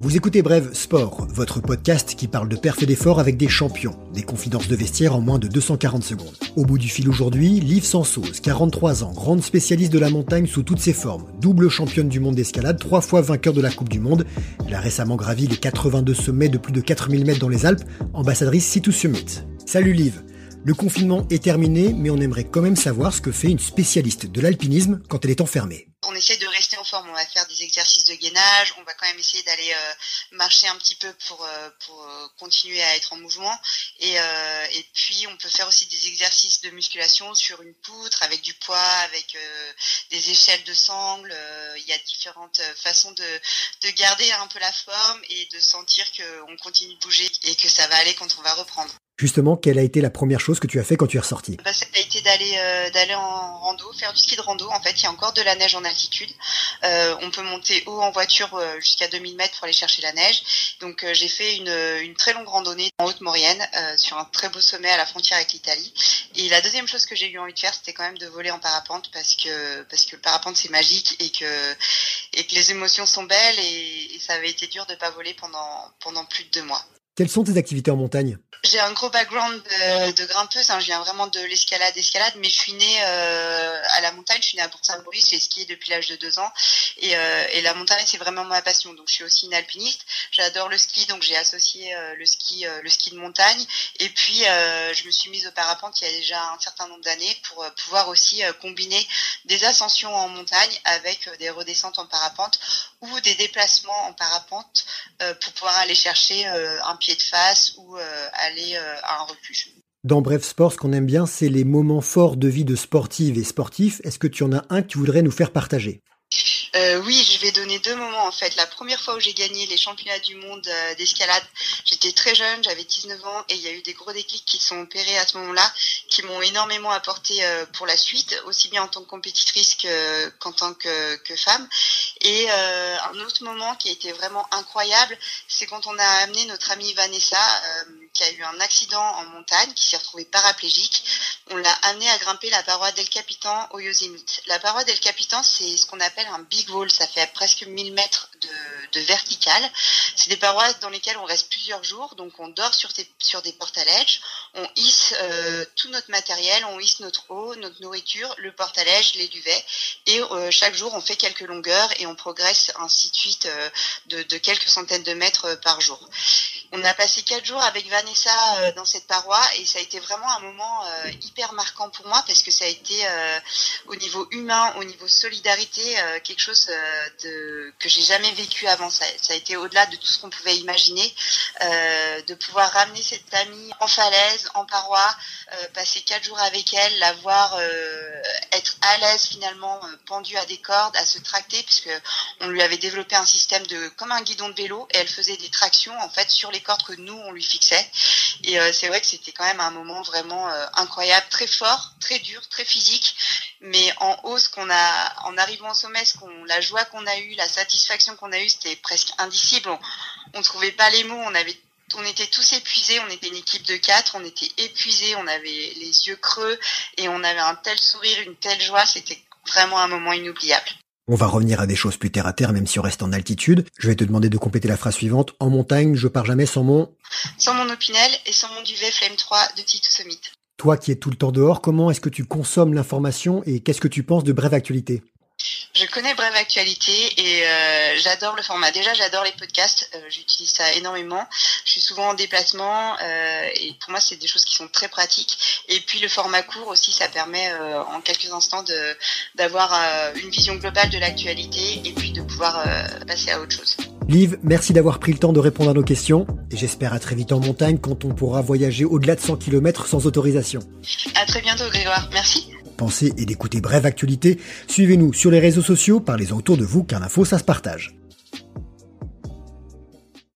Vous écoutez Brève Sport, votre podcast qui parle de perf et d'effort avec des champions, des confidences de vestiaire en moins de 240 secondes. Au bout du fil aujourd'hui, Liv Sansos, 43 ans, grande spécialiste de la montagne sous toutes ses formes, double championne du monde d'escalade, trois fois vainqueur de la Coupe du Monde. Elle a récemment gravi les 82 sommets de plus de 4000 mètres dans les Alpes, ambassadrice Situ Summit. Salut Liv le confinement est terminé, mais on aimerait quand même savoir ce que fait une spécialiste de l'alpinisme quand elle est enfermée. On essaie de rester en forme, on va faire des exercices de gainage, on va quand même essayer d'aller euh, marcher un petit peu pour, euh, euh, continuer à être en mouvement. Et, puis on peut faire aussi des exercices de musculation sur une poutre, avec du poids, avec des échelles de sangle. il y a différentes façons de, de garder un peu la forme et de sentir qu'on continue de bouger et que ça va aller quand on va reprendre. Justement, quelle a été la première chose que tu as fait quand tu es ressorti? Bah, Ça a été d'aller euh, d'aller en rando, faire du ski de rando. En fait, il y a encore de la neige en altitude. Euh, on peut monter haut en voiture euh, jusqu'à 2000 mètres pour aller chercher la neige. Donc j'ai fait une, une très longue randonnée en Haute-Maurienne sur un très beau sommet à la frontière avec l'Italie. Et la deuxième chose que j'ai eu envie de faire, c'était quand même de voler en parapente parce que parce que le parapente c'est magique et que et que les émotions sont belles et, et ça avait été dur de pas voler pendant pendant plus de deux mois. Quelles sont tes activités en montagne? J'ai un gros background de, grimpeuse, hein. je viens vraiment de l'escalade, escalade, mais je suis née euh, à la montagne, je suis née à Port-Saint-Maurice, j'ai skié depuis l'âge de deux ans, et, euh, et la montagne c'est vraiment ma passion, donc je suis aussi une alpiniste, j'adore le ski, donc j'ai associé euh, le ski le ski de montagne, et puis je me suis mise au parapente il y a déjà un certain nombre d'années pour pouvoir aussi combiner des ascensions en montagne avec des redescentes en parapente ou des déplacements en parapente pour pouvoir aller chercher un pied de face ou euh, aller euh, à un refuge. Dans Bref Sport, ce qu'on aime bien, c'est les moments forts de vie de sportive et sportif. Est-ce que tu en as un que tu voudrais nous faire partager? Euh, oui, je vais donner deux moments en fait. La première fois où j'ai gagné les championnats du monde euh, d'escalade, j'étais très jeune, j'avais 19 ans et il y a eu des gros déclics qui sont opérés à ce moment-là, qui m'ont énormément apporté euh, pour la suite, aussi bien en tant que compétitrice qu'en tant que, que, femme. Et un autre moment qui a été vraiment incroyable, c'est quand on a amené notre amie Vanessa, qui a eu un accident en montagne, qui s'est retrouvée paraplégique. On l'a amenée à grimper la paroi d'El Capitan au Yosemite. La paroi d'El Capitan, c'est ce qu'on appelle un big wall, ça fait presque 1000 mètres de, de vertical. C'est des parois dans lesquelles on reste plusieurs jours, donc on dort sur des, sur des porte-à-lèges, on hisse euh, tout notre matériel, on hisse notre eau, notre nourriture, le porte-à-lèges, les duvets, et euh, chaque jour on fait quelques longueurs et on progresse ainsi de suite euh, de, quelques centaines de mètres par jour. On a passé quatre jours avec Vanessa dans cette paroi et ça a été vraiment un moment hyper marquant pour moi parce que ça a été au niveau humain, au niveau solidarité, quelque chose que j'ai jamais vécu avant. Ça, a été au-delà de tout ce qu'on pouvait imaginer, euh, de pouvoir ramener cette amie en falaise, en paroi, euh, passer quatre jours avec elle, la voir euh, être à l'aise finalement, euh, pendue à des cordes, à se tracter, puisque on lui avait développé un système de comme un guidon de vélo, et elle faisait des tractions en fait sur les cordes que nous on lui fixait. Et euh, c'est vrai que c'était quand même un moment vraiment incroyable, très fort, très dur, très physique, mais en hausse qu'on a en arrivant au sommet, ce qu'on, la joie qu'on a eue, la satisfaction qu'on a eue, c'était presque indicible. On, ne trouvait pas les mots, on avait on était tous épuisés, on était une équipe de quatre, on était épuisés, on avait les yeux creux et on avait un tel sourire, une telle joie, c'était vraiment un moment inoubliable. On va revenir à des choses plus terre à terre, même si on reste en altitude. Je vais te demander de compléter la phrase suivante. En montagne, je pars jamais sans mon... Sans mon opinel et sans mon duvet Flame 3 de Tito Summit. Toi qui es tout le temps dehors, comment est-ce que tu consommes l'information et qu'est-ce que tu penses de Brève Actualité? Je connais Brève Actualité et euh, j'adore le format. Déjà, j'adore les podcasts. Euh, j'utilise ça énormément. Je suis souvent en déplacement euh, et pour moi, c'est des choses qui sont très pratiques. Et puis, le format court aussi, ça permet en quelques instants d'avoir une vision globale de l'actualité et puis de pouvoir passer à autre chose. Liv, merci d'avoir pris le temps de répondre à nos questions et j'espère à très vite en montagne quand on pourra voyager au-delà de 100 km sans autorisation. À très bientôt Grégoire, merci. Pensez et d'écouter Brève Actualité, suivez-nous sur les réseaux sociaux, parlez autour de vous car l'info ça se partage.